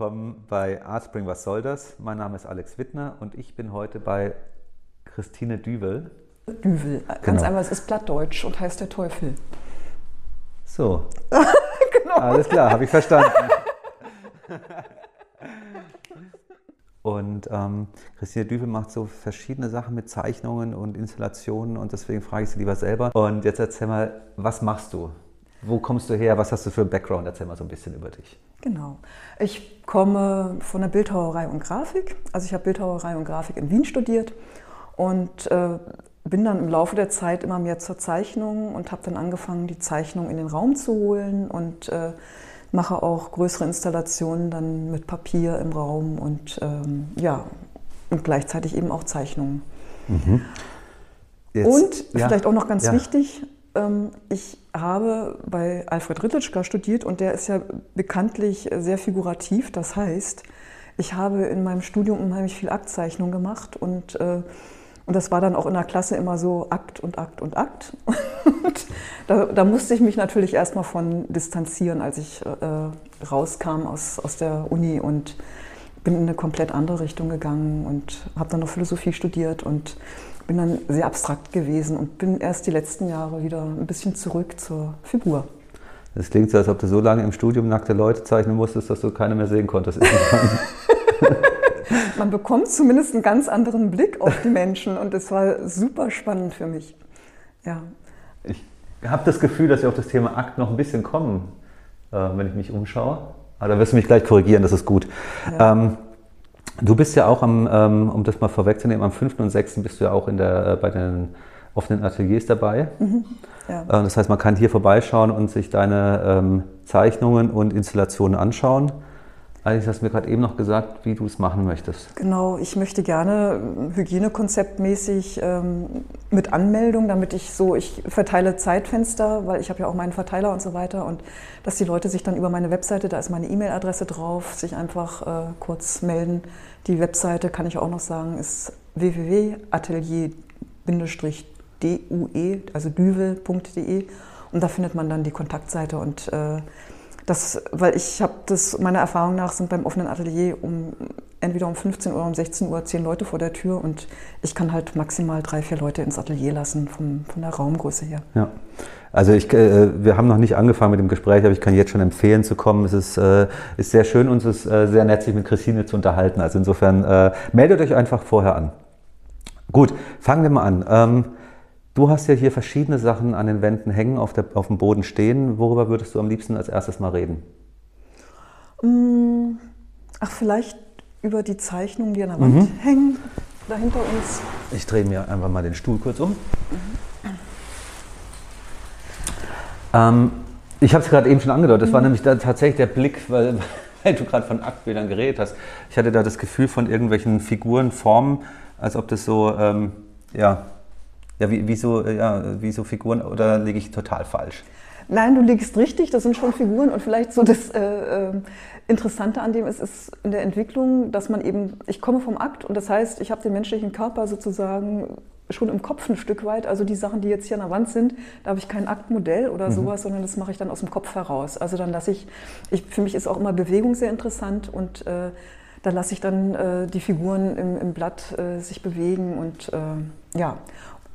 willkommen bei Artspring Was soll das? Mein Name ist Alex Wittner und ich bin heute bei Christine Düvel. Düvel, ganz genau. einfach, es ist Plattdeutsch und heißt der Teufel. So. genau. Alles klar, habe ich verstanden. Und ähm, Christine Düvel macht so verschiedene Sachen mit Zeichnungen und Installationen und deswegen frage ich sie lieber selber. Und jetzt erzähl mal, was machst du? Wo kommst du her? Was hast du für einen Background? Erzähl mal so ein bisschen über dich. Genau. Ich komme von der Bildhauerei und Grafik. Also ich habe Bildhauerei und Grafik in Wien studiert und äh, bin dann im Laufe der Zeit immer mehr zur Zeichnung und habe dann angefangen, die Zeichnung in den Raum zu holen und äh, mache auch größere Installationen dann mit Papier im Raum und ähm, ja, und gleichzeitig eben auch Zeichnungen. Mhm. Jetzt, und ja, vielleicht auch noch ganz ja. wichtig, ähm, ich habe bei Alfred Rittitschka studiert und der ist ja bekanntlich sehr figurativ. Das heißt, ich habe in meinem Studium unheimlich viel Aktzeichnung gemacht und, äh, und das war dann auch in der Klasse immer so Akt und Akt und Akt. Und da, da, musste ich mich natürlich erstmal von distanzieren, als ich äh, rauskam aus, aus der Uni und bin in eine komplett andere Richtung gegangen und habe dann noch Philosophie studiert und bin dann sehr abstrakt gewesen und bin erst die letzten Jahre wieder ein bisschen zurück zur Figur. Es klingt so, als ob du so lange im Studium nackte Leute zeichnen musstest, dass du keine mehr sehen konntest. Man bekommt zumindest einen ganz anderen Blick auf die Menschen und es war super spannend für mich. Ja. Ich habe das Gefühl, dass wir auf das Thema Akt noch ein bisschen kommen, äh, wenn ich mich umschaue. Aber da wirst du mich gleich korrigieren, das ist gut. Ja. Ähm, Du bist ja auch am, ähm, um das mal vorwegzunehmen, am 5. und 6. bist du ja auch in der, äh, bei den offenen Ateliers dabei. Mhm. Ja. Äh, das heißt, man kann hier vorbeischauen und sich deine ähm, Zeichnungen und Installationen anschauen. Eigentlich hast du mir gerade eben noch gesagt, wie du es machen möchtest. Genau, ich möchte gerne hygienekonzeptmäßig ähm, mit Anmeldung, damit ich so, ich verteile Zeitfenster, weil ich habe ja auch meinen Verteiler und so weiter und dass die Leute sich dann über meine Webseite, da ist meine E-Mail-Adresse drauf, sich einfach äh, kurz melden. Die Webseite, kann ich auch noch sagen, ist www.atelier-due, also düvel.de und da findet man dann die Kontaktseite und äh, das, weil ich habe das, meiner Erfahrung nach sind beim offenen Atelier um entweder um 15 oder um 16 Uhr zehn Leute vor der Tür und ich kann halt maximal drei, vier Leute ins Atelier lassen vom, von der Raumgröße her. Ja. Also ich, äh, wir haben noch nicht angefangen mit dem Gespräch, aber ich kann jetzt schon empfehlen zu kommen. Es ist, äh, ist sehr schön und es ist äh, sehr nett, sich mit Christine zu unterhalten. Also insofern äh, meldet euch einfach vorher an. Gut, fangen wir mal an. Ähm, Du hast ja hier verschiedene Sachen an den Wänden hängen, auf, der, auf dem Boden stehen. Worüber würdest du am liebsten als erstes mal reden? Mm, ach, vielleicht über die Zeichnungen, die an der Wand mhm. hängen, da hinter uns. Ich drehe mir einfach mal den Stuhl kurz um. Mhm. Ähm, ich habe es gerade eben schon angedeutet, das mhm. war nämlich da tatsächlich der Blick, weil, weil du gerade von Aktbildern geredet hast. Ich hatte da das Gefühl von irgendwelchen Figuren, Formen, als ob das so, ähm, ja, ja, wie, wie, so, ja, wie so Figuren oder liege ich total falsch? Nein, du liegst richtig, das sind schon Figuren und vielleicht so das äh, äh, Interessante an dem ist, ist in der Entwicklung, dass man eben, ich komme vom Akt und das heißt, ich habe den menschlichen Körper sozusagen schon im Kopf ein Stück weit. Also die Sachen, die jetzt hier an der Wand sind, da habe ich kein Aktmodell oder mhm. sowas, sondern das mache ich dann aus dem Kopf heraus. Also dann lasse ich, ich für mich ist auch immer Bewegung sehr interessant und äh, da lasse ich dann äh, die Figuren im, im Blatt äh, sich bewegen und äh, ja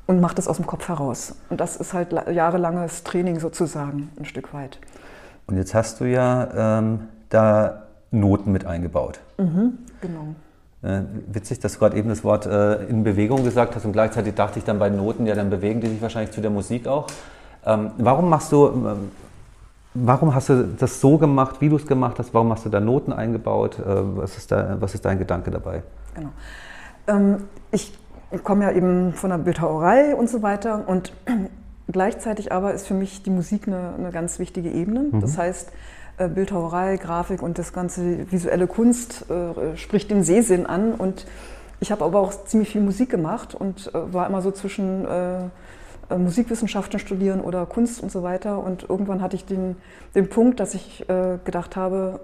und macht das aus dem Kopf heraus. Und das ist halt jahrelanges Training sozusagen, ein Stück weit. Und jetzt hast du ja ähm, da Noten mit eingebaut. Mhm, genau. Äh, witzig, dass du gerade eben das Wort äh, in Bewegung gesagt hast und gleichzeitig dachte ich dann bei Noten, ja, dann bewegen die sich wahrscheinlich zu der Musik auch. Ähm, warum machst du, ähm, warum hast du das so gemacht, wie du es gemacht hast? Warum hast du da Noten eingebaut? Äh, was, ist da, was ist dein Gedanke dabei? Genau. Ähm, ich ich komme ja eben von der Bildhauerei und so weiter und gleichzeitig aber ist für mich die Musik eine, eine ganz wichtige Ebene. Mhm. Das heißt, äh, Bildhauerei, Grafik und das ganze visuelle Kunst äh, spricht den Sehsinn an und ich habe aber auch ziemlich viel Musik gemacht und äh, war immer so zwischen äh, äh Musikwissenschaften studieren oder Kunst und so weiter und irgendwann hatte ich den, den Punkt, dass ich äh, gedacht habe,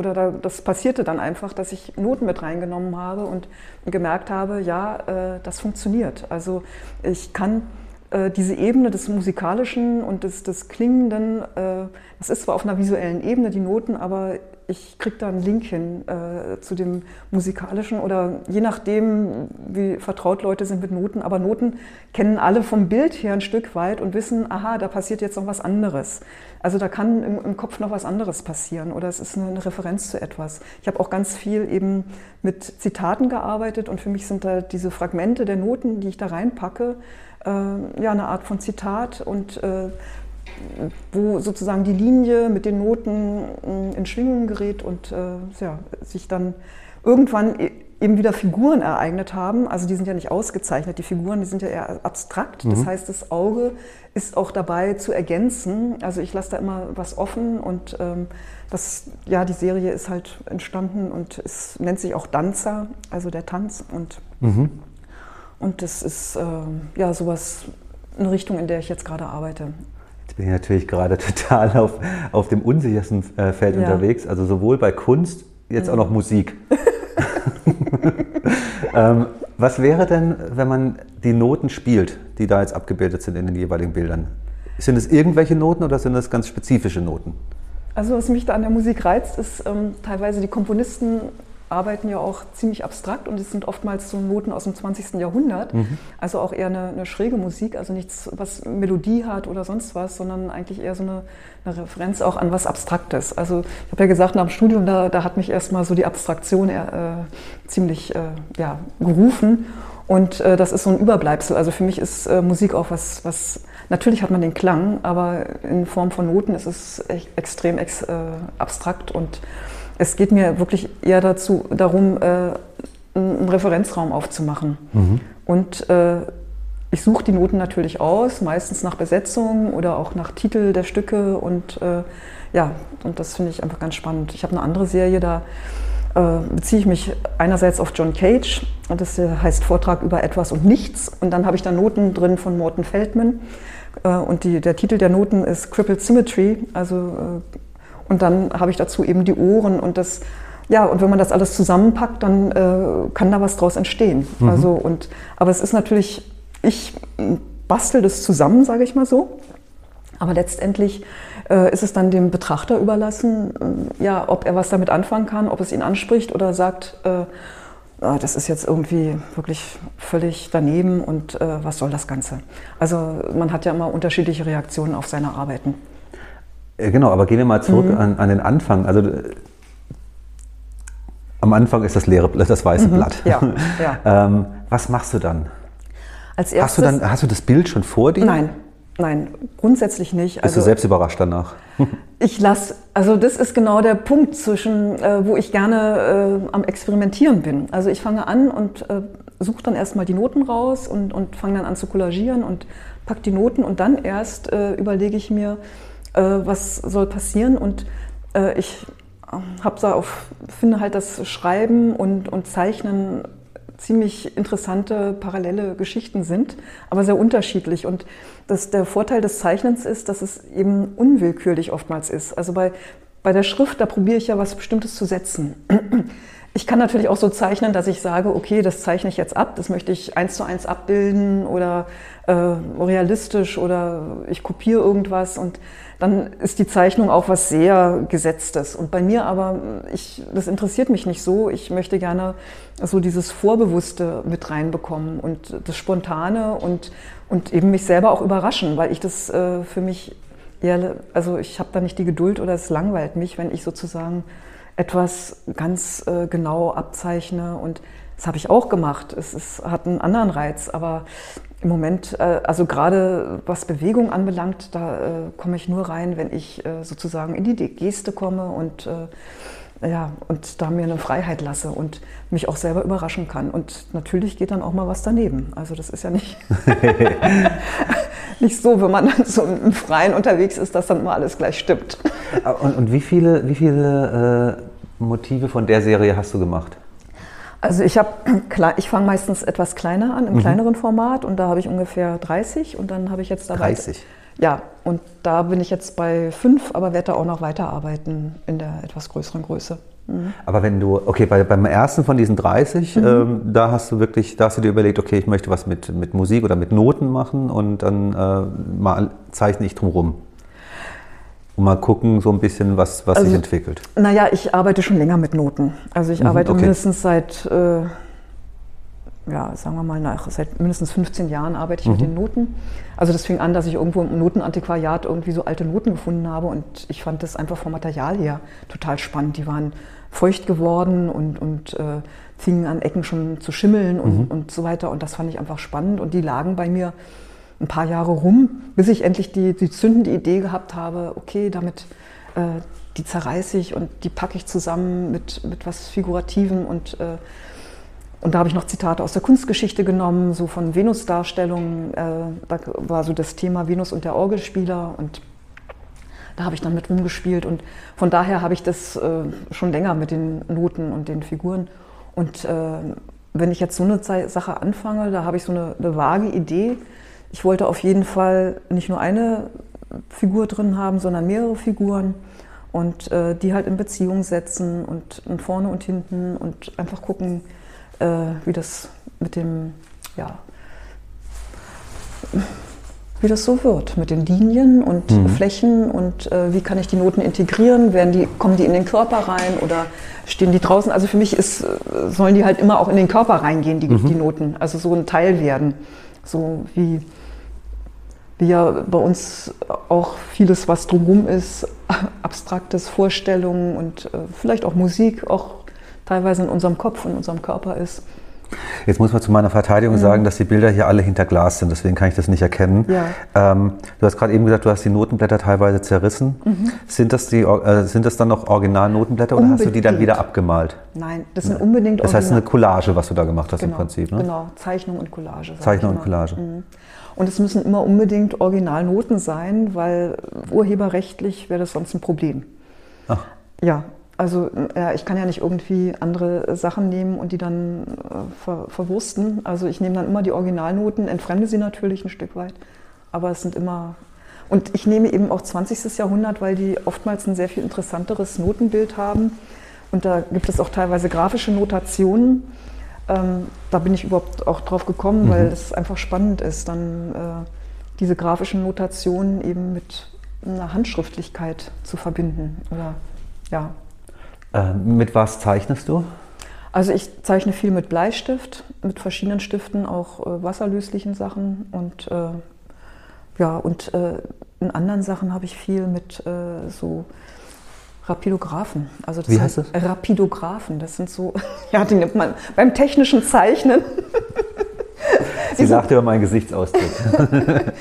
oder da, das passierte dann einfach, dass ich Noten mit reingenommen habe und gemerkt habe, ja, äh, das funktioniert. Also ich kann äh, diese Ebene des Musikalischen und des, des Klingenden, äh, das ist zwar auf einer visuellen Ebene die Noten, aber ich kriege da einen Link hin äh, zu dem musikalischen oder je nachdem, wie vertraut Leute sind mit Noten. Aber Noten kennen alle vom Bild her ein Stück weit und wissen, aha, da passiert jetzt noch was anderes. Also da kann im, im Kopf noch was anderes passieren oder es ist eine, eine Referenz zu etwas. Ich habe auch ganz viel eben mit Zitaten gearbeitet und für mich sind da diese Fragmente der Noten, die ich da reinpacke, äh, ja, eine Art von Zitat und äh, wo sozusagen die Linie mit den Noten äh, in Schwingung gerät und äh, ja, sich dann irgendwann e-, eben wieder Figuren ereignet haben. Also die sind ja nicht ausgezeichnet, die Figuren, die sind ja eher abstrakt. Mhm. Das heißt, das Auge ist auch dabei zu ergänzen. Also ich lasse da immer was offen und ähm, das, ja, die Serie ist halt entstanden und es nennt sich auch Danza, also der Tanz und, mhm. und das ist äh, ja sowas, eine Richtung, in der ich jetzt gerade arbeite. Bin ich natürlich gerade total auf, auf dem unsichersten äh, Feld ja. unterwegs, also sowohl bei Kunst, jetzt mhm. auch noch Musik. ähm, was wäre denn, wenn man die Noten spielt, die da jetzt abgebildet sind in den jeweiligen Bildern? Sind es irgendwelche Noten oder sind es ganz spezifische Noten? Also was mich da an der Musik reizt, ist ähm, teilweise die Komponisten arbeiten ja auch ziemlich abstrakt und es sind oftmals so Noten aus dem 20. Jahrhundert. Mhm. Also auch eher eine, eine, schräge Musik, also nichts, was Melodie hat oder sonst was, sondern eigentlich eher so eine, eine Referenz auch an was Abstraktes. Also ich habe ja gesagt, nach dem Studium, da, da hat mich erstmal so die Abstraktion äh, ziemlich äh, ja, gerufen. Und äh, das ist so ein Überbleibsel. Also für mich ist äh, Musik auch was, was, natürlich hat man den Klang, aber in Form von Noten ist es extrem ex, äh, abstrakt und es geht mir wirklich eher dazu, darum, äh, einen Referenzraum aufzumachen. Mhm. Und äh, ich suche die Noten natürlich aus, meistens nach Besetzung oder auch nach Titel der Stücke. Und äh, ja, und das finde ich einfach ganz spannend. Ich habe eine andere Serie, da äh, beziehe ich mich einerseits auf John Cage, das heißt Vortrag über etwas und nichts. Und dann habe ich da Noten drin von Morten Feldman. Äh, und die, der Titel der Noten ist Crippled Symmetry, also äh, und dann habe ich dazu eben die Ohren und das, ja, und wenn man das alles zusammenpackt, dann äh, kann da was draus entstehen. Mhm. Also, und, aber es ist natürlich, ich bastel das zusammen, sage ich mal so. Aber letztendlich äh, ist es dann dem Betrachter überlassen, äh, ja, ob er was damit anfangen kann, ob es ihn anspricht oder sagt, äh, ah, das ist jetzt irgendwie wirklich völlig daneben und äh, was soll das Ganze? Also man hat ja immer unterschiedliche Reaktionen auf seine Arbeiten. Äh, genau, aber gehen wir mal zurück mhm. an, an, den Anfang. Also äh, am Anfang ist das leere, das weiße mhm. Blatt. Ja, ja. ähm, was machst du dann? Als erstes, hast, du dann, hast du das Bild schon vor dir? Nein, nein, grundsätzlich nicht. Bist also, du selbst überrascht danach? ich lasse, also das ist genau der Punkt zwischen, äh, wo ich gerne äh, am Experimentieren bin. Also ich fange an und äh, suche dann erstmal die Noten raus und, und fange dann an zu kollagieren und packe die Noten und dann erst äh, überlege ich mir, äh, was soll passieren. Und äh, ich ähm, habe da auf, finde halt das Schreiben und, und Zeichnen ziemlich interessante parallele Geschichten sind, aber sehr unterschiedlich. Und das, der Vorteil des Zeichnens ist, dass es eben unwillkürlich oftmals ist. Also bei, bei der Schrift, da probiere ich ja was Bestimmtes zu setzen. Ich kann natürlich auch so zeichnen, dass ich sage, okay, das zeichne ich jetzt ab, das möchte ich eins zu eins abbilden oder äh, realistisch oder ich kopiere irgendwas und dann ist die Zeichnung auch was sehr Gesetztes. Und bei mir aber, ich, das interessiert mich nicht so. Ich möchte gerne so dieses Vorbewusste mit reinbekommen und das Spontane und, und eben mich selber auch überraschen, weil ich das äh, für mich eher, also ich habe da nicht die Geduld oder es langweilt mich, wenn ich sozusagen etwas ganz äh, genau abzeichne und das habe ich auch gemacht. Es, es, hat einen anderen Reiz, aber im Moment, äh, also gerade was Bewegung anbelangt, da äh, komme ich nur rein, wenn ich äh, sozusagen in die Geste komme und, ja, und da mir eine Freiheit lasse und mich auch selber überraschen kann. Und natürlich geht dann auch mal was daneben. Also das ist ja nicht, nicht so, wenn man dann so im Freien unterwegs ist, dass dann immer alles gleich stimmt. Und, und wie viele, wie viele äh, Motive von der Serie hast du gemacht? Also ich habe, ich fange meistens etwas kleiner an, im mhm. kleineren Format und da habe ich ungefähr 30 und dann habe ich jetzt dabei. 30? Ja, und da bin ich jetzt bei fünf, aber werde da auch noch weiterarbeiten in der etwas größeren Größe. Mhm. Aber wenn du, okay, bei, beim ersten von diesen 30, mhm. ähm, da hast du wirklich, da hast du dir überlegt, okay, ich möchte was mit, mit Musik oder mit Noten machen und dann äh, mal zeichne ich drumherum. Und mal gucken, so ein bisschen, was, was Also, sich entwickelt. Naja, ich arbeite schon länger mit Noten. Also ich Mhm, arbeite okay. mindestens seit, äh, ja, sagen wir mal, nach, seit mindestens 15 Jahren arbeite ich mit Mhm. den Noten. Also das fing an, dass ich irgendwo im Notenantiquariat irgendwie so alte Noten gefunden habe und ich fand das einfach vom Material her total spannend. Die waren feucht geworden und, und äh, fingen an Ecken schon zu schimmeln und, Mhm. und so weiter. Und das fand ich einfach spannend und die lagen bei mir ein paar Jahre rum, bis ich endlich die, die zündende Idee gehabt habe, okay, damit äh, die zerreiße ich und die packe ich zusammen mit, mit was Figurativem und, äh, und da habe ich noch Zitate aus der Kunstgeschichte genommen, so von Venus-Darstellungen. Äh, da war so das Thema Venus und der Orgelspieler und da habe ich dann mit rumgespielt und von daher habe ich das äh, schon länger mit den Noten und den Figuren. Und äh, wenn ich jetzt so eine Sache anfange, da habe ich so eine, eine vage Idee. Ich wollte auf jeden Fall nicht nur eine Figur drin haben, sondern mehrere Figuren und äh, die halt in Beziehung setzen und, und vorne und hinten und einfach gucken, äh, wie das mit dem, ja, wie das so wird mit den Linien und Mhm. Flächen und äh, wie kann ich die Noten integrieren? Werden die, kommen die in den Körper rein oder stehen die draußen? Also für mich ist, sollen die halt immer auch in den Körper reingehen, die, Mhm. die Noten, also so ein Teil werden. So wie, wie ja bei uns auch vieles, was drumherum ist, abstraktes Vorstellungen und äh, vielleicht auch Musik auch teilweise in unserem Kopf und unserem Körper ist. Jetzt muss man zu meiner Verteidigung Mhm. sagen, dass die Bilder hier alle hinter Glas sind, deswegen kann ich das nicht erkennen. Ja. Ähm, du hast gerade eben gesagt, du hast die Notenblätter teilweise zerrissen. Mhm. Sind, das die, äh, sind das dann noch Original-Notenblätter oder hast du die dann wieder abgemalt? Nein, das sind unbedingt Das heißt eine Collage, was du da gemacht hast genau, im Prinzip. Ne? Genau, Zeichnung und Collage. Zeichnung ich und. Collage. Mhm. Und es müssen immer unbedingt Originalnoten sein, weil urheberrechtlich wäre das sonst ein Problem. Ach. Ja, also ja, ich kann ja nicht irgendwie andere Sachen nehmen und die dann äh, ver verwursten. Also ich nehme dann immer die Originalnoten, entfremde sie natürlich ein Stück weit, aber es sind immer... Und ich nehme eben auch 20. Jahrhundert, weil die oftmals ein sehr viel interessanteres Notenbild haben. Und da gibt es auch teilweise grafische Notationen. Ähm, da bin ich überhaupt auch drauf gekommen, weil es einfach spannend ist, dann äh, diese grafischen Notationen eben mit einer Handschriftlichkeit zu verbinden. Oder ja. Äh, mit was zeichnest du? Also ich zeichne viel mit Bleistift, mit verschiedenen Stiften, auch äh, wasserlöslichen Sachen und äh, ja und äh, in anderen Sachen habe ich viel mit äh, so Rapidographen. Also das Wie heißt das? Rapidographen. Das sind so, ja, die nimmt man beim technischen Zeichnen. Sie lacht über meinen Gesichtsausdruck.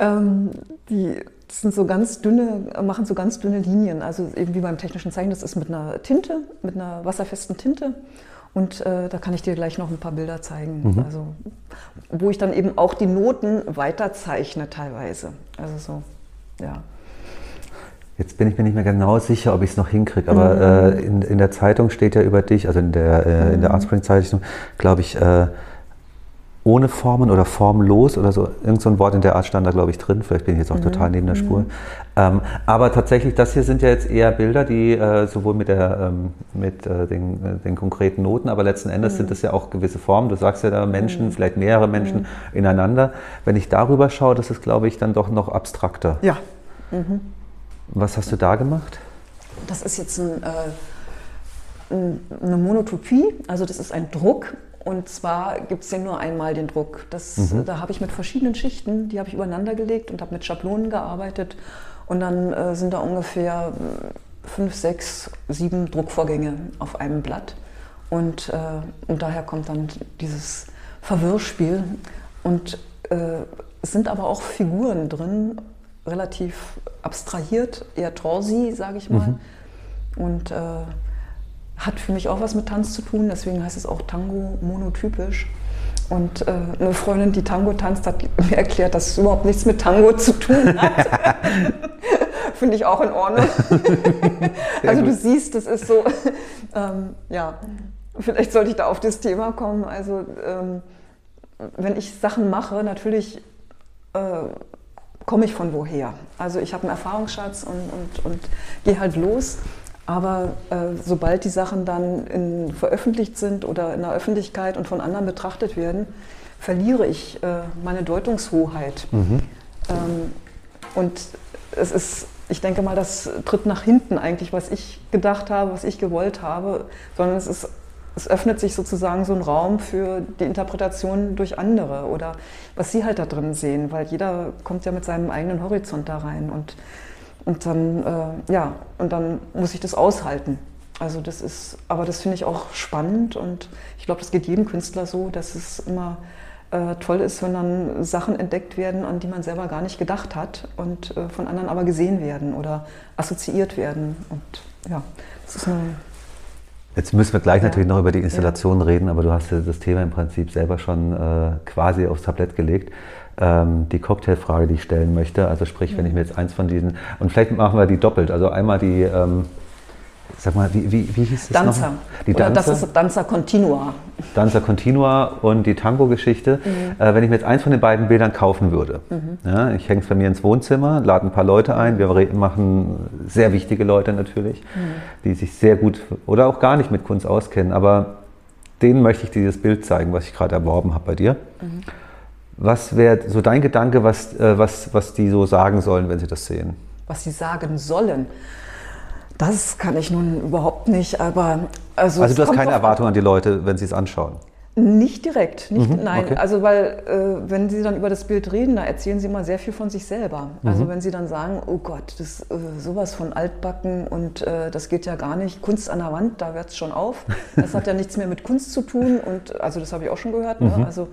Ähm, die sind so ganz dünne, machen so ganz dünne Linien. Also eben wie beim technischen Zeichnen, das ist mit einer Tinte, mit einer wasserfesten Tinte. Und äh, da kann ich dir gleich noch ein paar Bilder zeigen. Mhm. Also, wo ich dann eben auch die Noten weiterzeichne teilweise. Also so, ja. Jetzt bin ich mir nicht mehr genau sicher, ob ich es noch hinkriege, aber Mhm. äh, in, in der Zeitung steht ja über dich, also in der, äh, Mhm. in der Artspring-Zeichnung, glaube ich, äh, ohne Formen oder formlos oder so. Irgend so ein Wort in der Art stand da, glaube ich, drin. Vielleicht bin ich jetzt auch Mhm. total neben der Spur. Ähm, aber tatsächlich, das hier sind ja jetzt eher Bilder, die äh, sowohl mit, der, ähm, mit äh, den, äh, den konkreten Noten, aber letzten Endes Mhm. sind es ja auch gewisse Formen. Du sagst ja da Menschen, vielleicht mehrere Menschen ineinander. Wenn ich darüber schaue, das ist, glaube ich, dann doch noch abstrakter. Ja, Was hast du da gemacht? das ist jetzt ein, äh, ein- eine Monotopie, also das ist ein Druck. Und zwar gibt es den nur einmal, den Druck. Das, Da habe ich mit verschiedenen Schichten, die habe ich übereinander gelegt und habe mit Schablonen gearbeitet. Und dann äh, sind da ungefähr äh, fünf, sechs, sieben Druckvorgänge auf einem Blatt. Und, äh, und daher kommt dann dieses Verwirrspiel. Und äh, es sind aber auch Figuren drin, relativ abstrahiert, eher Torsi, sage ich mal. Und äh, hat für mich auch was mit Tanz zu tun, deswegen heißt es auch Tango monotypisch. Und äh, eine Freundin, die Tango tanzt, hat mir erklärt, dass es überhaupt nichts mit Tango zu tun hat. Finde ich auch in Ordnung. also du siehst, das ist so, ähm, ja, vielleicht sollte ich da auf das Thema kommen. Also ähm, wenn ich Sachen mache, natürlich äh, komme ich von woher. Also ich habe einen Erfahrungsschatz und, und, und gehe halt los. Aber äh, sobald die Sachen dann in, veröffentlicht sind oder in der Öffentlichkeit und von anderen betrachtet werden, verliere ich äh, meine Deutungshoheit. Ähm, und es ist, ich denke mal, das tritt nach hinten eigentlich, was ich gedacht habe, was ich gewollt habe, sondern es ist es öffnet sich sozusagen so ein Raum für die Interpretation durch andere oder was sie halt da drin sehen, weil jeder kommt ja mit seinem eigenen Horizont da rein und, und dann, äh, ja, und dann muss ich das aushalten. Also das ist, aber das finde ich auch spannend und ich glaube, das geht jedem Künstler so, dass es immer äh, toll ist, wenn dann Sachen entdeckt werden, an die man selber gar nicht gedacht hat und äh, von anderen aber gesehen werden oder assoziiert werden. Und ja, das ist eine. Jetzt müssen wir gleich ja. natürlich noch über die Installation ja. reden, aber du hast ja das Thema im Prinzip selber schon äh, quasi aufs Tablett gelegt. Ähm, die Cocktailfrage, die ich stellen möchte, also sprich, wenn ich mir jetzt eins von diesen, und vielleicht machen wir die doppelt, also einmal die, ähm, Sag mal, wie, wie, wie hieß das Danza. Die Oder Danza? das ist Danza Continua. Danza Continua und die Tango-Geschichte. Mhm. Äh, wenn ich mir jetzt eins von den beiden Bildern kaufen würde, mhm. ja, ich hänge es bei mir ins Wohnzimmer, lade ein paar Leute ein, wir machen sehr wichtige Leute natürlich, mhm. die sich sehr gut oder auch gar nicht mit Kunst auskennen, aber denen möchte ich dieses Bild zeigen, was ich gerade erworben habe bei dir. Mhm. Was wäre so dein Gedanke, was, äh, was, was die so sagen sollen, wenn sie das sehen? Was sie sagen sollen? Das kann ich nun überhaupt nicht, aber also. Also du hast keine Erwartung an die Leute, wenn sie es anschauen. Nicht direkt, nicht, mhm, nein. Okay. Also weil äh, wenn Sie dann über das Bild reden, da erzählen Sie immer sehr viel von sich selber. Mhm. Also wenn Sie dann sagen, oh Gott, das äh, sowas von altbacken und äh, das geht ja gar nicht, Kunst an der Wand, da hört es schon auf. Das hat ja nichts mehr mit Kunst zu tun und also das habe ich auch schon gehört. Ne? Mhm. Also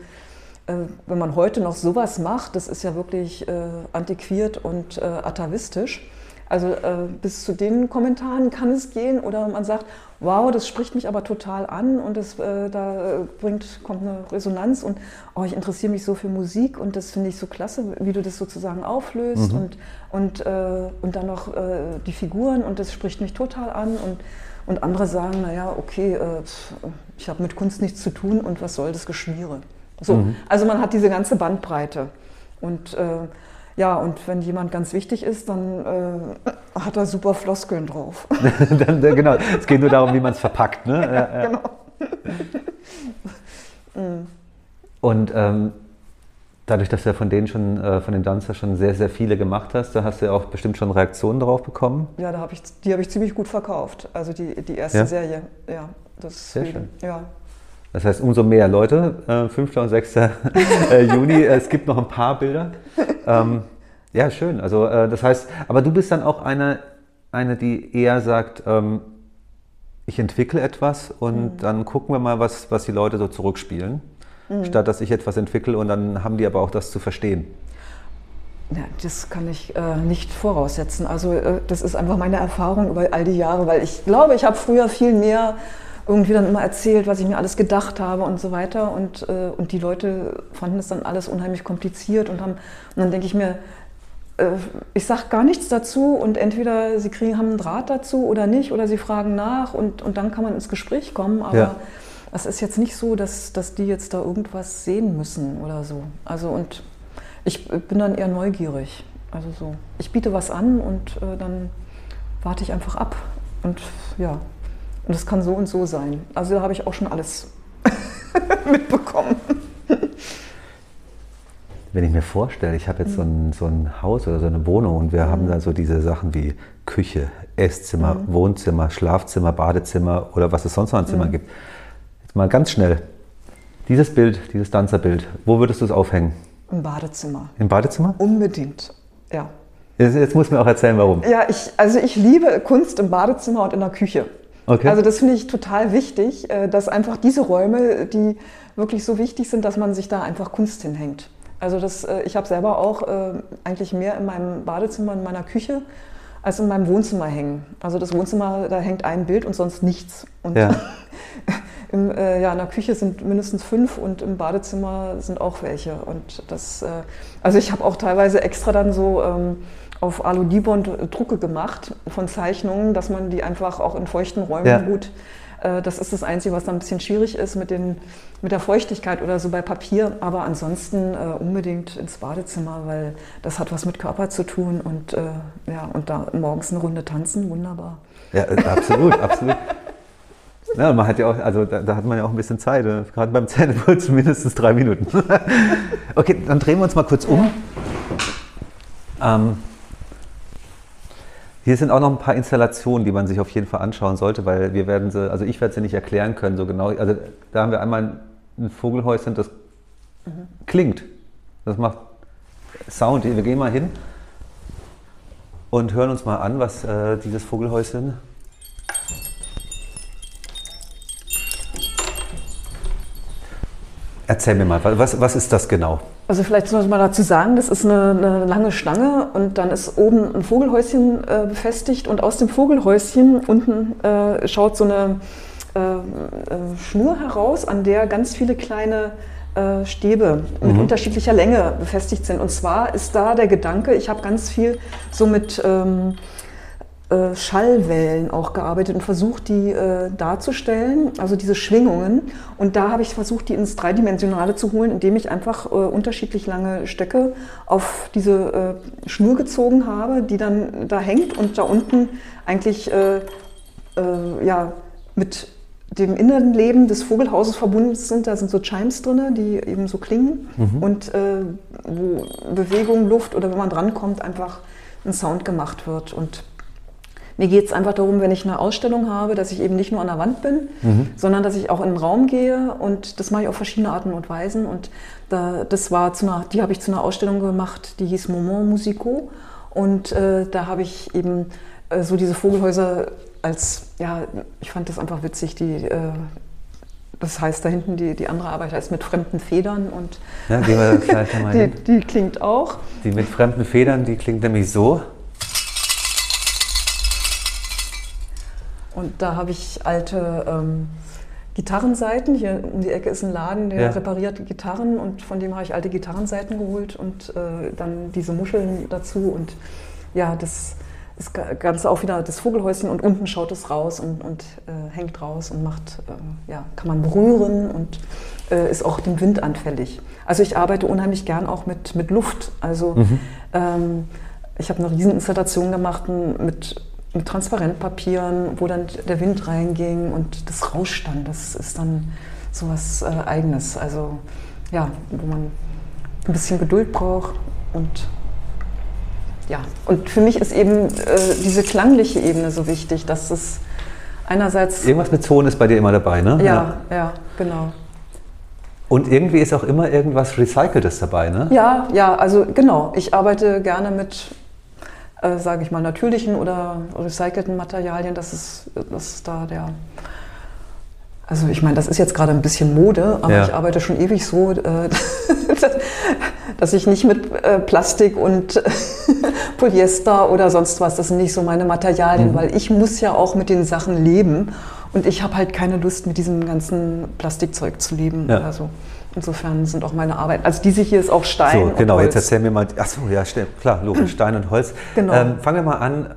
äh, wenn man heute noch sowas macht, das ist ja wirklich äh, antiquiert und äh, atavistisch. Also äh, bis zu den Kommentaren kann es gehen oder man sagt, wow, das spricht mich aber total an und das, äh, da bringt, kommt eine Resonanz und oh, ich interessiere mich so für Musik und das finde ich so klasse, wie du das sozusagen auflöst mhm. und, und, äh, und dann noch äh, die Figuren und das spricht mich total an und, und andere sagen, naja, okay, äh, ich habe mit Kunst nichts zu tun und was soll das Geschmiere. So, mhm. Also man hat diese ganze Bandbreite und äh, ja, und wenn jemand ganz wichtig ist, dann äh, hat er super Floskeln drauf. dann, genau, es geht nur darum, wie man es verpackt. Ne? Ja, ja. Genau. Und ähm, dadurch, dass du ja von denen schon, äh, von den Dancer schon sehr, sehr viele gemacht hast, da hast du ja auch bestimmt schon Reaktionen darauf bekommen. Ja, da hab ich, die habe ich ziemlich gut verkauft. Also die, die erste ja? Serie, ja. Das sehr schön. Ja. Das heißt, umso mehr Leute, äh, 5. und 6. Äh, Juni, es gibt noch ein paar Bilder. Ähm, ja, schön. Also äh, das heißt, aber du bist dann auch eine, eine die eher sagt, ähm, ich entwickle etwas und mhm. dann gucken wir mal, was, was die Leute so zurückspielen, mhm. statt dass ich etwas entwickle und dann haben die aber auch das zu verstehen. Ja, das kann ich äh, nicht voraussetzen. Also äh, das ist einfach meine Erfahrung über all die Jahre, weil ich glaube, ich habe früher viel mehr irgendwie dann immer erzählt, was ich mir alles gedacht habe und so weiter. Und, äh, und die Leute fanden es dann alles unheimlich kompliziert und haben, und dann denke ich mir, äh, ich sage gar nichts dazu und entweder sie kriegen, haben einen Draht dazu oder nicht oder sie fragen nach und, und dann kann man ins Gespräch kommen. Aber ja. es ist jetzt nicht so, dass, dass die jetzt da irgendwas sehen müssen oder so. Also und ich bin dann eher neugierig. Also so, ich biete was an und äh, dann warte ich einfach ab. Und ja, und das kann so und so sein. Also da habe ich auch schon alles mitbekommen. Wenn ich mir vorstelle, ich habe jetzt so ein, so ein, Haus oder so eine Wohnung und wir mhm. haben da so diese Sachen wie Küche, Esszimmer, mhm. Wohnzimmer, Schlafzimmer, Badezimmer oder was es sonst noch an Zimmern mhm. gibt. Jetzt mal ganz schnell. Dieses Bild, dieses Danzerbild, wo würdest du es aufhängen? Im Badezimmer. Im Badezimmer? Unbedingt, ja. Jetzt, jetzt muss mir auch erzählen, warum. Ja, ich, also ich liebe Kunst im Badezimmer und in der Küche. Okay. Also das finde ich total wichtig, äh, dass einfach diese Räume, die wirklich so wichtig sind, dass man sich da einfach Kunst hinhängt. Also das, äh, ich habe selber auch äh, eigentlich mehr in meinem Badezimmer, in meiner Küche, als in meinem Wohnzimmer hängen. Also das Wohnzimmer, da hängt ein Bild und sonst nichts. Und ja. im, äh, ja, in der Küche sind mindestens fünf und im Badezimmer sind auch welche. Und das, äh, also ich habe auch teilweise extra dann so ähm, auf Alu-Dibond Drucke gemacht von Zeichnungen, dass man die einfach auch in feuchten Räumen ja. gut. Äh, das ist das Einzige, was dann ein bisschen schwierig ist mit, den, mit der Feuchtigkeit oder so bei Papier. Aber ansonsten äh, unbedingt ins Badezimmer, weil das hat was mit Körper zu tun und, äh, ja, und da morgens eine Runde tanzen, wunderbar. Ja, äh, absolut, absolut. Ja, man hat ja auch, also da, da, hat man ja auch ein bisschen Zeit, äh, gerade beim Zähneputzen mindestens drei Minuten. okay, dann drehen wir uns mal kurz um. Ähm, Hier sind auch noch ein paar Installationen, die man sich auf jeden Fall anschauen sollte, weil wir werden sie, also ich werde sie nicht erklären können, so genau. Also da haben wir einmal ein Vogelhäuschen, das mhm. klingt. Das macht Sound. Wir gehen mal hin und hören uns mal an, was äh, dieses Vogelhäuschen Erzähl mir mal, was, was ist das genau? Also vielleicht muss man dazu sagen, das ist eine, eine, lange Stange und dann ist oben ein Vogelhäuschen äh, befestigt und aus dem Vogelhäuschen unten äh, schaut so eine äh, äh Schnur heraus, an der ganz viele kleine äh, Stäbe mit mhm. unterschiedlicher Länge befestigt sind. Und zwar ist da der Gedanke, ich habe ganz viel so mit... Ähm, äh, Schallwellen auch gearbeitet und versucht, die äh, darzustellen, also diese Schwingungen. Und da habe ich versucht, die ins Dreidimensionale zu holen, indem ich einfach äh, unterschiedlich lange Stöcke auf diese äh, Schnur gezogen habe, die dann da hängt und da unten eigentlich äh, ja, mit dem inneren Leben des Vogelhauses verbunden sind. Da sind so Chimes drin, die eben so klingen mhm. und wo Bewegung, Luft oder wenn man drankommt, einfach ein Sound gemacht wird. Und mir geht es einfach darum, wenn ich eine Ausstellung habe, dass ich eben nicht nur an der Wand bin, mhm. sondern dass ich auch in den Raum gehe und das mache ich auf verschiedene Arten und Weisen. Und da, das war zu einer, die habe ich zu einer Ausstellung gemacht, die hieß Moment Musico. Und äh, da habe ich eben äh, so diese Vogelhäuser als, ja, ich fand das einfach witzig, die, äh, das heißt da hinten, die, die andere Arbeit heißt mit fremden Federn und ja, gehen wir gleich mal die, die klingt auch. Die mit fremden Federn, die klingt nämlich so. Und da habe ich alte ähm, Gitarrenseiten. Hier um die Ecke ist ein Laden, der ja. repariert Gitarren und von dem habe ich alte Gitarrenseiten geholt und äh, dann diese Muscheln dazu. Und ja, das ist ganz auch wieder das Vogelhäuschen und unten schaut es raus und, und äh, hängt raus und macht, äh, ja, kann man berühren und äh, ist auch dem Wind anfällig. Also ich arbeite unheimlich gern auch mit, mit Luft. Also mhm. ähm, ich habe eine Rieseninstallation gemacht mit mit Transparentpapieren, wo dann der Wind reinging und das rauscht dann. Das ist dann so was äh, Eigenes. Also ja, wo man ein bisschen Geduld braucht und ja, und für mich ist eben äh, diese klangliche Ebene so wichtig, dass es einerseits. Irgendwas mit Ton ist bei dir immer dabei, ne? Ja, ja, ja genau. Und irgendwie ist auch immer irgendwas Recyceltes dabei, ne? Ja, ja, also genau. Ich arbeite gerne mit äh, sage ich mal, natürlichen oder recycelten Materialien. Das ist, das ist da der. Also ich meine, das ist jetzt gerade ein bisschen Mode, aber ja. ich arbeite schon ewig so, äh, dass ich nicht mit äh, Plastik und Polyester oder sonst was, das sind nicht so meine Materialien, mhm. weil ich muss ja auch mit den Sachen leben und ich habe halt keine Lust, mit diesem ganzen Plastikzeug zu leben ja. oder so. Insofern sind auch meine Arbeiten, also diese hier ist auch Stein. So, genau, und Holz. jetzt erzählen wir mal, achso, ja, klar, logisch, Stein und Holz. Genau. Ähm, fangen wir mal an.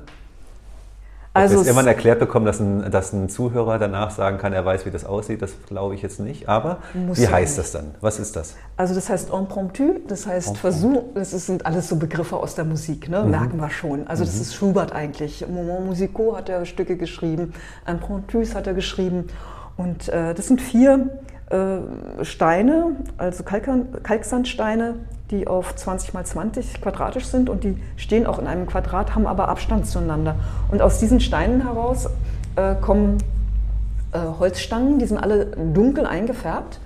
Also wir es irgendwann erklärt bekommen, dass ein, dass ein Zuhörer danach sagen kann, er weiß, wie das aussieht, das glaube ich jetzt nicht. Aber wie heißt das dann? Was ist das? Also das heißt impromptu, das heißt Versuch, das sind alles so Begriffe aus der Musik, ne? Mhm. merken wir schon. Also das mhm. ist Schubert eigentlich. Moment Musico hat er Stücke geschrieben, Impromptus hat er geschrieben. Und äh, das sind vier Steine, also Kalksandsteine, die auf 20 mal 20 quadratisch sind und die stehen auch in einem Quadrat, haben aber Abstand zueinander. Und aus diesen Steinen heraus äh, kommen äh, Holzstangen, die sind alle dunkel eingefärbt,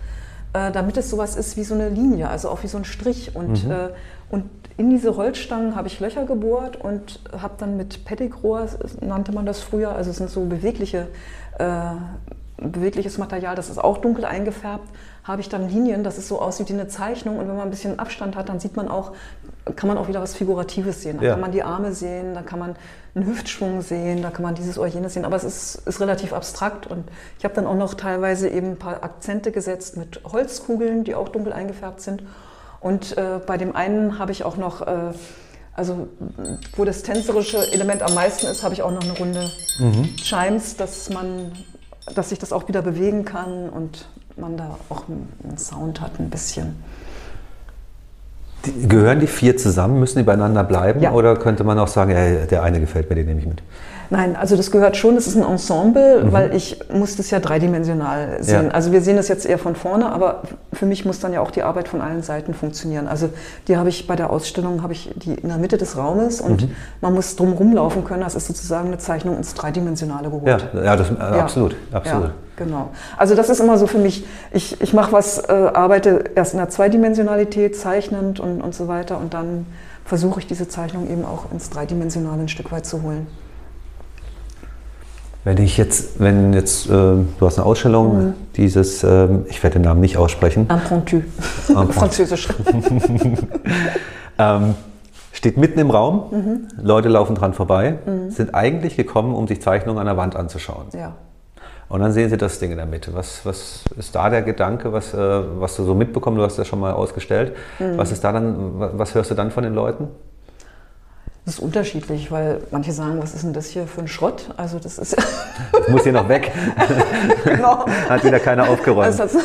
äh, damit es sowas ist wie so eine Linie, also auch wie so ein Strich. Und, mhm. Äh, und in diese Holzstangen habe ich Löcher gebohrt und habe dann mit Pettigrohr, nannte man das früher, also es sind so bewegliche äh, bewegliches Material, das ist auch dunkel eingefärbt, habe ich dann Linien, dass es so aussieht wie eine Zeichnung. Und wenn man ein bisschen Abstand hat, dann sieht man auch, kann man auch wieder was Figuratives sehen. Da ja. kann man die Arme sehen, da kann man einen Hüftschwung sehen, da kann man dieses oder jenes sehen. Aber es ist, ist relativ abstrakt. Und ich habe dann auch noch teilweise eben ein paar Akzente gesetzt mit Holzkugeln, die auch dunkel eingefärbt sind. Und äh, bei dem einen habe ich auch noch, äh, also wo das tänzerische Element am meisten ist, habe ich auch noch eine Runde mhm. Chimes, dass man dass sich das auch wieder bewegen kann und man da auch einen Sound hat ein bisschen. Die, gehören die vier zusammen? Müssen die beieinander bleiben? Ja. Oder könnte man auch sagen, ja, der eine gefällt mir, den nehme ich mit? Nein, also das gehört schon, das ist ein Ensemble, mhm. weil ich muss das ja dreidimensional sehen. Ja. Also wir sehen das jetzt eher von vorne, aber für mich muss dann ja auch die Arbeit von allen Seiten funktionieren. Also die habe ich bei der Ausstellung, habe ich die in der Mitte des Raumes und mhm. man muss drum rumlaufen können. Das ist sozusagen eine Zeichnung ins Dreidimensionale geholt. Ja, ja, das, äh, ja. absolut, absolut. Ja, genau. Also das ist immer so für mich, ich, ich mache was, äh, arbeite erst in der Zweidimensionalität, zeichnend und, und so weiter und dann versuche ich diese Zeichnung eben auch ins Dreidimensionale ein Stück weit zu holen. Wenn ich jetzt, wenn jetzt, äh, du hast eine Ausstellung, mhm. dieses, äh, ich werde den Namen nicht aussprechen. Impromptu. Französisch. ähm, steht mitten im Raum, mhm. Leute laufen dran vorbei, mhm. sind eigentlich gekommen, um sich Zeichnungen an der Wand anzuschauen. Ja. Und dann sehen sie das Ding in der Mitte. Was, was ist da der Gedanke, was, äh, was du so mitbekommen, du hast das schon mal ausgestellt. Mhm. Was ist da dann, was hörst du dann von den Leuten? Das ist unterschiedlich, weil manche sagen, was ist denn das hier für ein Schrott? Also das ist. Das muss hier noch weg. genau. Hat wieder keiner aufgeräumt. Also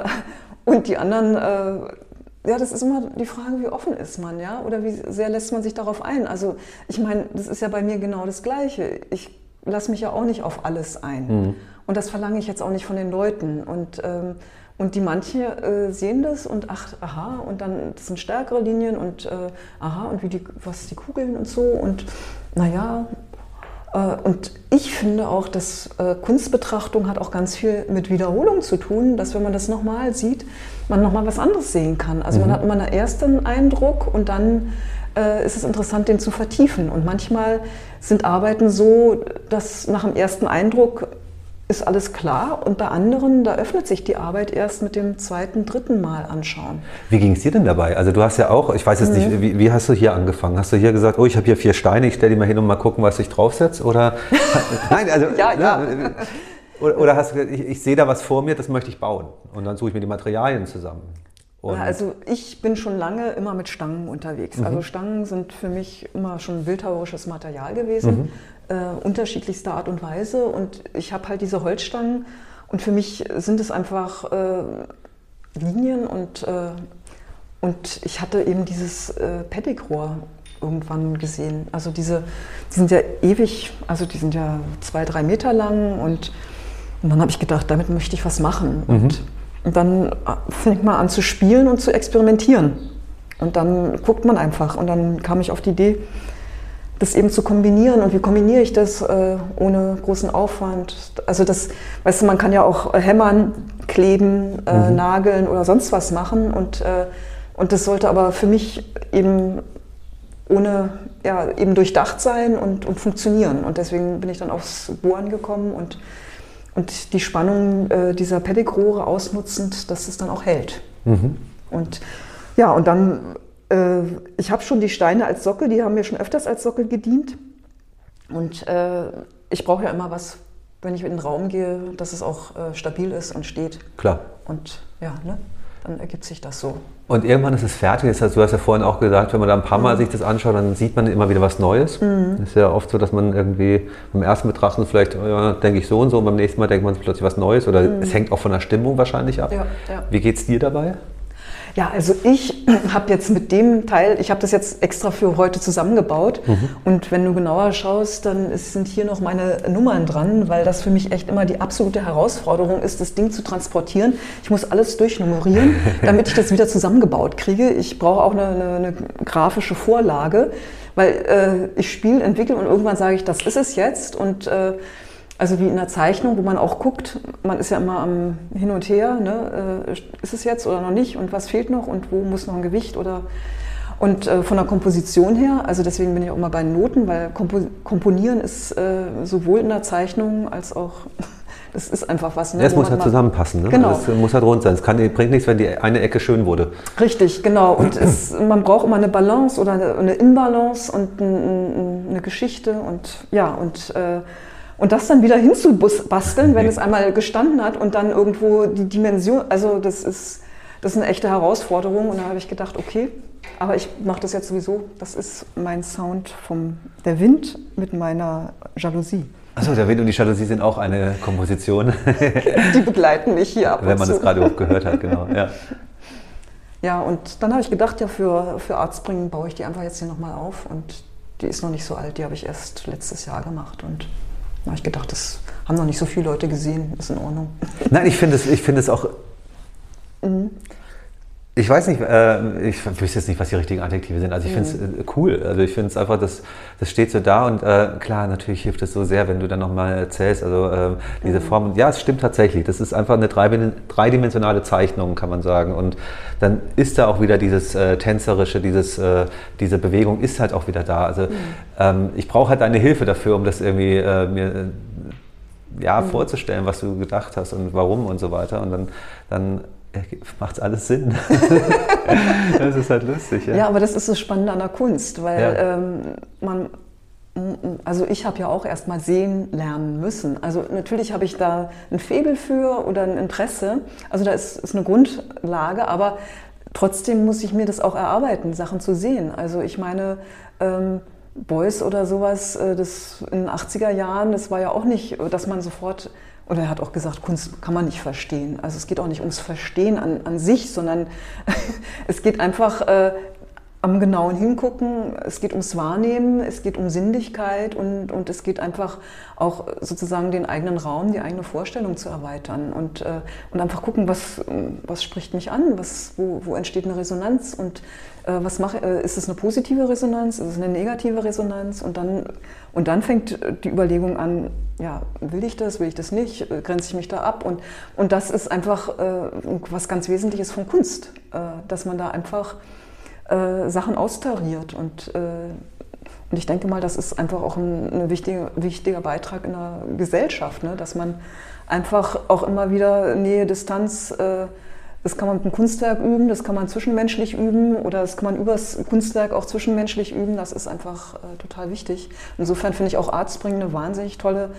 und die anderen, äh, ja, das ist immer die Frage, wie offen ist man, ja? Oder wie sehr lässt man sich darauf ein? Also ich meine, das ist ja bei mir genau das Gleiche. Ich lasse mich ja auch nicht auf alles ein. Mhm. Und das verlange ich jetzt auch nicht von den Leuten. Und ähm, und die manche äh, sehen das und ach, aha, und dann das sind stärkere Linien und äh, aha, und wie die, was die Kugeln und so. Und naja, äh, und ich finde auch, dass äh, Kunstbetrachtung hat auch ganz viel mit Wiederholung zu tun, dass wenn man das nochmal sieht, man nochmal was anderes sehen kann. Also mhm. man hat immer einen ersten Eindruck und dann äh, ist es interessant, den zu vertiefen. Und manchmal sind Arbeiten so, dass nach dem ersten Eindruck ist alles klar und bei anderen, da öffnet sich die Arbeit erst mit dem zweiten, dritten Mal anschauen. Wie ging es dir denn dabei? Also du hast ja auch, ich weiß jetzt mhm. nicht, wie, wie, hast du hier angefangen? Hast du hier gesagt, oh, ich habe hier vier Steine, ich stelle die mal hin und mal gucken, was ich draufsetze? Oder nein, also ja, ja. Oder, oder hast du gesagt, ich, ich sehe da was vor mir, das möchte ich bauen und dann suche ich mir die Materialien zusammen. Und also ich bin schon lange immer mit Stangen unterwegs. Mhm. Also Stangen sind für mich immer schon bildhauerisches Material gewesen. Mhm äh, unterschiedlichster Art und Weise. Und ich habe halt diese Holzstangen und für mich sind es einfach äh, Linien und, äh, und ich hatte eben dieses äh, Pettigrohr irgendwann gesehen. Also diese, die sind ja ewig, also die sind ja zwei, drei Meter lang und, und dann habe ich gedacht, damit möchte ich was machen. Mhm. Und, und dann äh, fängt man an zu spielen und zu experimentieren. Und dann guckt man einfach. Und dann kam ich auf die Idee, das eben zu kombinieren. Und wie kombiniere ich das äh, ohne großen Aufwand? Also das, weißt du, man kann ja auch äh, hämmern, kleben, äh, mhm. nageln oder sonst was machen. Und, äh, und das sollte aber für mich eben ohne, ja, eben durchdacht sein und, und funktionieren. Und deswegen bin ich dann aufs Bohren gekommen und, und die Spannung äh, dieser Pedigrohre ausnutzend, dass es dann auch hält. Mhm. Und ja, und dann äh, ich habe schon die Steine als Sockel, die haben mir schon öfters als Sockel gedient. Und äh, ich brauche ja immer was, wenn ich in den Raum gehe, dass es auch äh, stabil ist und steht. Klar. Und ja, ne, dann ergibt sich das so. Und irgendwann ist es fertig. Das heißt, du hast ja vorhin auch gesagt, wenn man da ein paar Mal mhm. sich das anschaut, dann sieht man immer wieder was Neues. Mhm. ist ja oft so, dass man irgendwie beim ersten Betrachten vielleicht, oh ja, denke ich so und so, und beim nächsten Mal denkt man plötzlich was Neues. Oder mhm. es hängt auch von der Stimmung wahrscheinlich ab. Ja, ja. Wie geht es dir dabei? Ja, also ich habe jetzt mit dem Teil, ich habe das jetzt extra für heute zusammengebaut. Mhm. Und wenn du genauer schaust, dann sind hier noch meine Nummern dran, weil das für mich echt immer die absolute Herausforderung ist, das Ding zu transportieren. Ich muss alles durchnummerieren, damit ich das wieder zusammengebaut kriege. Ich brauche auch eine, eine, eine grafische Vorlage, weil äh, ich spiele, entwickle und irgendwann sage ich, das ist es jetzt. Und äh, also wie in der Zeichnung, wo man auch guckt, man ist ja immer am Hin und Her, ne? Äh, ist es jetzt oder noch nicht und was fehlt noch und wo muss noch ein Gewicht oder und äh, von der Komposition her, also deswegen bin ich auch immer bei Noten, weil Kompo Komponieren ist äh, sowohl in der Zeichnung als auch, das ist einfach was. Ne, ja, es muss halt zusammenpassen, ne? genau. es muss halt rund sein. Es kann, bringt nichts, wenn die eine Ecke schön wurde. Richtig, genau. Und es, man braucht immer eine Balance oder eine, eine Inbalance und ein, eine Geschichte und ja, und äh, und das dann wieder hinzubasteln, wenn es einmal gestanden hat und dann irgendwo die Dimension, also das ist, das ist eine echte Herausforderung. Und da habe ich gedacht, okay, aber ich mache das jetzt sowieso. Das ist mein Sound vom der Wind mit meiner Jalousie. Achso, der Wind und die Jalousie sind auch eine Komposition. die begleiten mich hier ab Wenn man das gerade gehört hat, genau. Ja. Ja, und dann habe ich gedacht, ja, für, für Arztbringen baue ich die einfach jetzt hier nochmal auf. Und die ist noch nicht so alt, die habe ich erst letztes Jahr gemacht. Und da habe ich gedacht, das haben noch nicht so viele Leute gesehen, ist in Ordnung. Nein, ich finde es, find es auch. Mhm. Ich weiß nicht, äh, ich wüsste jetzt nicht, was die richtigen Adjektive sind. Also ich finde es mhm. äh, cool. Also ich finde es einfach, das, das steht so da und äh, klar, natürlich hilft es so sehr, wenn du dann nochmal erzählst. Also äh, diese mhm. Form, ja, es stimmt tatsächlich. Das ist einfach eine dreidimensionale Zeichnung, kann man sagen. Und dann ist da auch wieder dieses äh, tänzerische, dieses, äh, diese Bewegung ist halt auch wieder da. Also mhm. ähm, ich brauche halt deine Hilfe dafür, um das irgendwie mir ja, mhm. vorzustellen, was du gedacht hast und warum und so weiter. Und dann, dann macht alles Sinn. das ist halt lustig. Ja. ja, aber das ist das Spannende an der Kunst, weil ja. ähm, man, also ich habe ja auch erst mal sehen lernen müssen. Also natürlich habe ich da ein Faible für oder ein Interesse. Also da ist, ist eine Grundlage, aber trotzdem muss ich mir das auch erarbeiten, Sachen zu sehen. Also ich meine, ähm, Beuys oder sowas, äh, das in den 80er Jahren, das war ja auch nicht, dass man sofort oder er hat auch gesagt, Kunst kann man nicht verstehen. Also es geht auch nicht ums Verstehen an, an sich, sondern es geht einfach äh, am genauen Hingucken, es geht ums Wahrnehmen, es geht um Sinnlichkeit und, und es geht einfach auch sozusagen den eigenen Raum, die eigene Vorstellung zu erweitern und, äh, und einfach gucken, was, was spricht mich an, was, wo, wo entsteht eine Resonanz und äh, was mache, äh, ist es eine positive Resonanz, ist es eine negative Resonanz und dann, und dann fängt die Überlegung an, ja, will ich das, will ich das nicht, äh, grenze ich mich da ab und, und das ist einfach äh, was ganz Wesentliches von Kunst, äh, dass man da einfach äh, Sachen austariert und und ich denke mal, das ist einfach auch ein, ein wichtiger, wichtiger Beitrag in der Gesellschaft, ne? dass man einfach auch immer wieder Nähe, Distanz äh, das kann man mit dem Kunstwerk üben, das kann man zwischenmenschlich üben oder das kann man übers Kunstwerk auch zwischenmenschlich üben. Das ist einfach äh, total wichtig. Insofern finde ich auch Artspring eine wahnsinnig tolle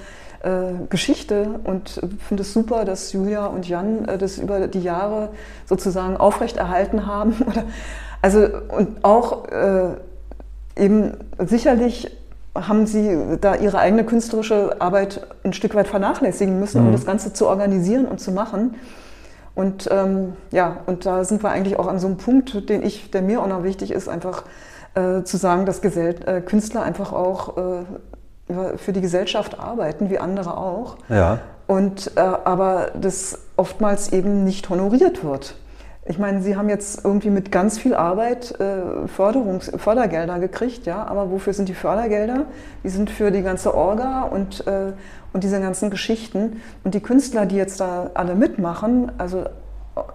äh, Geschichte und finde es super, dass Julia und Jan äh, das über die Jahre sozusagen aufrechterhalten haben. also und auch äh, eben sicherlich haben sie da ihre eigene künstlerische Arbeit ein Stück weit vernachlässigen müssen, um mhm. das Ganze zu organisieren und zu machen. Und ähm, ja, und da sind wir eigentlich auch an so einem Punkt, den ich, der mir auch noch wichtig ist, einfach äh, zu sagen, dass Gesell äh, Künstler einfach auch äh, für die Gesellschaft arbeiten, wie andere auch. Ja. Und äh, aber das oftmals eben nicht honoriert wird. Ich meine, Sie haben jetzt irgendwie mit ganz viel Arbeit äh, Förderungs Fördergelder gekriegt, ja, aber wofür sind die Fördergelder? Die sind für die ganze Orga und, äh, und diese ganzen Geschichten. Und die Künstler, die jetzt da alle mitmachen, also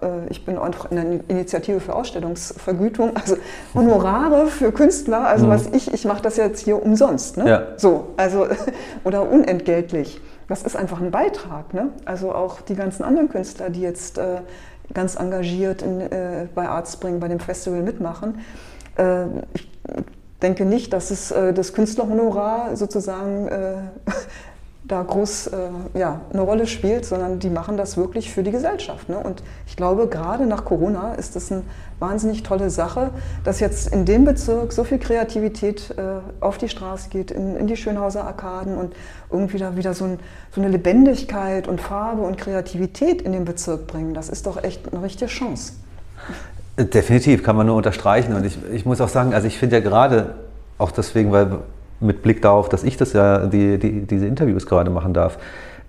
äh, ich bin auch in der Initiative für Ausstellungsvergütung, also Honorare für Künstler, also mhm. was ich, ich mache das jetzt hier umsonst, ne? Ja. So, also oder unentgeltlich. Das ist einfach ein Beitrag, ne? Also auch die ganzen anderen Künstler, die jetzt äh, ganz engagiert in, äh, bei Artspring, bei dem Festival mitmachen. Äh, ich denke nicht, dass es äh, das Künstlerhonorar sozusagen äh, da groß äh, ja, eine Rolle spielt, sondern die machen das wirklich für die Gesellschaft. Ne? Und ich glaube, gerade nach Corona ist das eine wahnsinnig tolle Sache, dass jetzt in dem Bezirk so viel Kreativität äh, auf die Straße geht, in, in, die Schönhauser Arkaden und irgendwie da wieder so, ein, so, eine Lebendigkeit und Farbe und Kreativität in den Bezirk bringen. Das ist doch echt eine richtige Chance. Definitiv, kann man nur unterstreichen. Und ich, ich muss auch sagen, also ich finde ja gerade, auch deswegen, weil mit Blick darauf, dass ich das ja, die, die, diese Interviews gerade machen darf,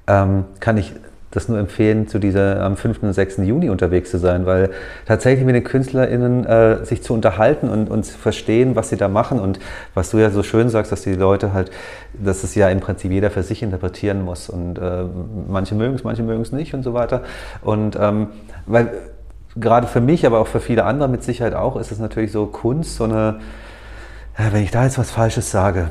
ähm, kann ich das nur empfehlen, zu dieser am 5. und 6. Juni unterwegs zu sein, weil tatsächlich mit den KünstlerInnen äh, sich zu unterhalten und, und zu verstehen, was sie da machen und was du ja so schön sagst, dass die Leute halt, dass es ja im Prinzip jeder für sich interpretieren muss und äh, manche mögen es, manche mögen es nicht und so weiter. Und ähm, weil gerade für mich, aber auch für viele andere mit Sicherheit auch, ist es natürlich so Kunst, so eine wenn ich da jetzt was Falsches sage,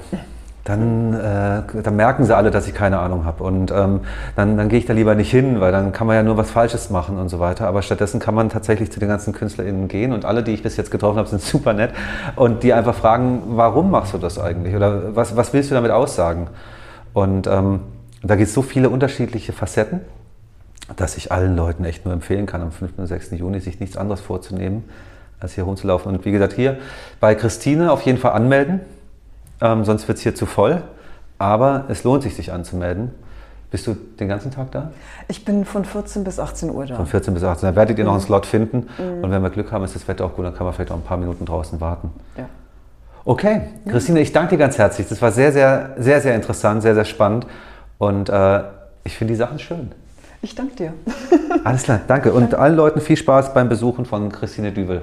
dann, äh, dann merken sie alle, dass ich keine Ahnung habe. Und ähm, dann, dann gehe ich da lieber nicht hin, weil dann kann man ja nur was Falsches machen und so weiter. Aber stattdessen kann man tatsächlich zu den ganzen KünstlerInnen gehen und alle, die ich bis jetzt getroffen habe, sind super nett und die einfach fragen, warum machst du das eigentlich? Oder was, was willst du damit aussagen? Und ähm, da gibt es so viele unterschiedliche Facetten, dass ich allen Leuten echt nur empfehlen kann, am 5. und 6. Juni sich nichts anderes vorzunehmen als hier rumzulaufen. Und wie gesagt, hier bei Christine auf jeden Fall anmelden, ähm, sonst wird es hier zu voll. Aber es lohnt sich, sich anzumelden, Bist du den ganzen Tag da? Ich bin von 14 bis 18 Uhr da. Von 14 bis 18. Dann werdet ihr noch einen Slot finden. Und wenn wir Glück haben, ist das Wetter auch gut, dann kann man vielleicht auch ein paar Minuten draußen warten. Ja. Okay, Christine, ich danke dir ganz herzlich. Das war sehr, sehr, sehr, sehr interessant, sehr, sehr spannend. Und äh, ich finde die Sachen schön. Ich danke dir. Alles klar, danke. Und allen Leuten viel Spaß beim Besuchen von Christine Düvel.